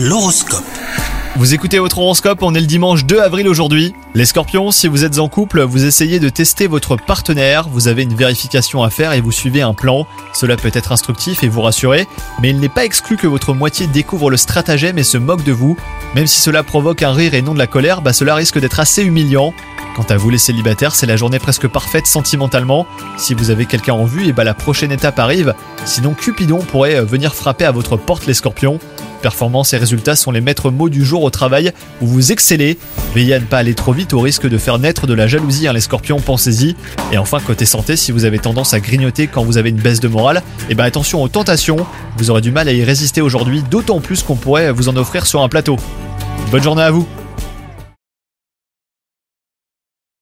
L'horoscope. Vous écoutez votre horoscope, on est le dimanche 2 avril aujourd'hui. Les scorpions, si vous êtes en couple, vous essayez de tester votre partenaire, vous avez une vérification à faire et vous suivez un plan. Cela peut être instructif et vous rassurer, mais il n'est pas exclu que votre moitié découvre le stratagème et se moque de vous. Même si cela provoque un rire et non de la colère, bah cela risque d'être assez humiliant. Quant à vous les célibataires, c'est la journée presque parfaite sentimentalement. Si vous avez quelqu'un en vue, et bah la prochaine étape arrive. Sinon Cupidon pourrait euh, venir frapper à votre porte les scorpions. Performance et résultats sont les maîtres mots du jour au travail où vous excellez. Veillez à ne pas aller trop vite au risque de faire naître de la jalousie, hein, les scorpions, pensez-y. Et enfin, côté santé, si vous avez tendance à grignoter quand vous avez une baisse de morale, et ben attention aux tentations, vous aurez du mal à y résister aujourd'hui, d'autant plus qu'on pourrait vous en offrir sur un plateau. Bonne journée à vous